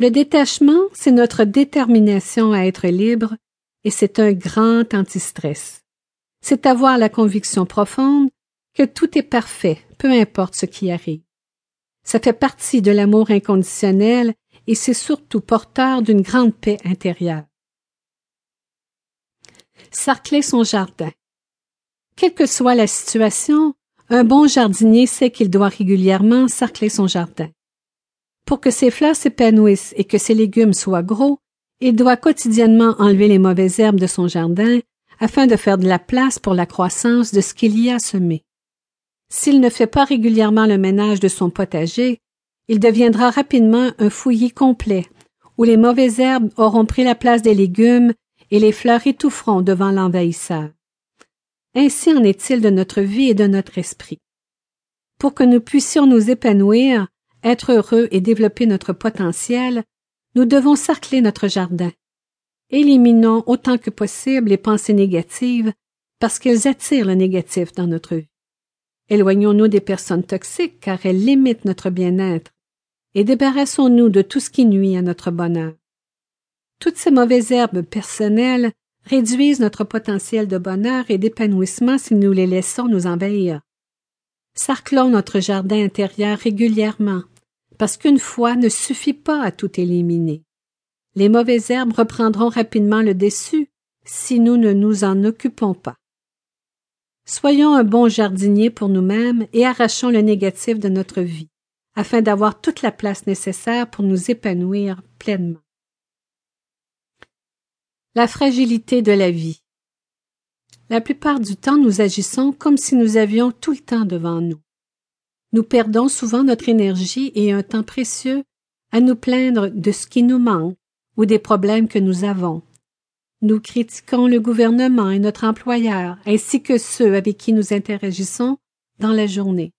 Le détachement, c'est notre détermination à être libre et c'est un grand antistress. C'est avoir la conviction profonde que tout est parfait, peu importe ce qui arrive. Ça fait partie de l'amour inconditionnel et c'est surtout porteur d'une grande paix intérieure. Sarcler son jardin. Quelle que soit la situation, un bon jardinier sait qu'il doit régulièrement sarcler son jardin. Pour que ses fleurs s'épanouissent et que ses légumes soient gros, il doit quotidiennement enlever les mauvaises herbes de son jardin afin de faire de la place pour la croissance de ce qu'il y a semé. S'il ne fait pas régulièrement le ménage de son potager, il deviendra rapidement un fouillis complet, où les mauvaises herbes auront pris la place des légumes et les fleurs étoufferont devant l'envahisseur. Ainsi en est-il de notre vie et de notre esprit. Pour que nous puissions nous épanouir, être heureux et développer notre potentiel, nous devons cercler notre jardin. Éliminons autant que possible les pensées négatives parce qu'elles attirent le négatif dans notre vie. Éloignons-nous des personnes toxiques car elles limitent notre bien-être et débarrassons-nous de tout ce qui nuit à notre bonheur. Toutes ces mauvaises herbes personnelles réduisent notre potentiel de bonheur et d'épanouissement si nous les laissons nous envahir. Sarclons notre jardin intérieur régulièrement parce qu'une fois ne suffit pas à tout éliminer. Les mauvaises herbes reprendront rapidement le dessus si nous ne nous en occupons pas. Soyons un bon jardinier pour nous-mêmes et arrachons le négatif de notre vie, afin d'avoir toute la place nécessaire pour nous épanouir pleinement. La fragilité de la vie. La plupart du temps, nous agissons comme si nous avions tout le temps devant nous. Nous perdons souvent notre énergie et un temps précieux à nous plaindre de ce qui nous manque ou des problèmes que nous avons. Nous critiquons le gouvernement et notre employeur, ainsi que ceux avec qui nous interagissons dans la journée.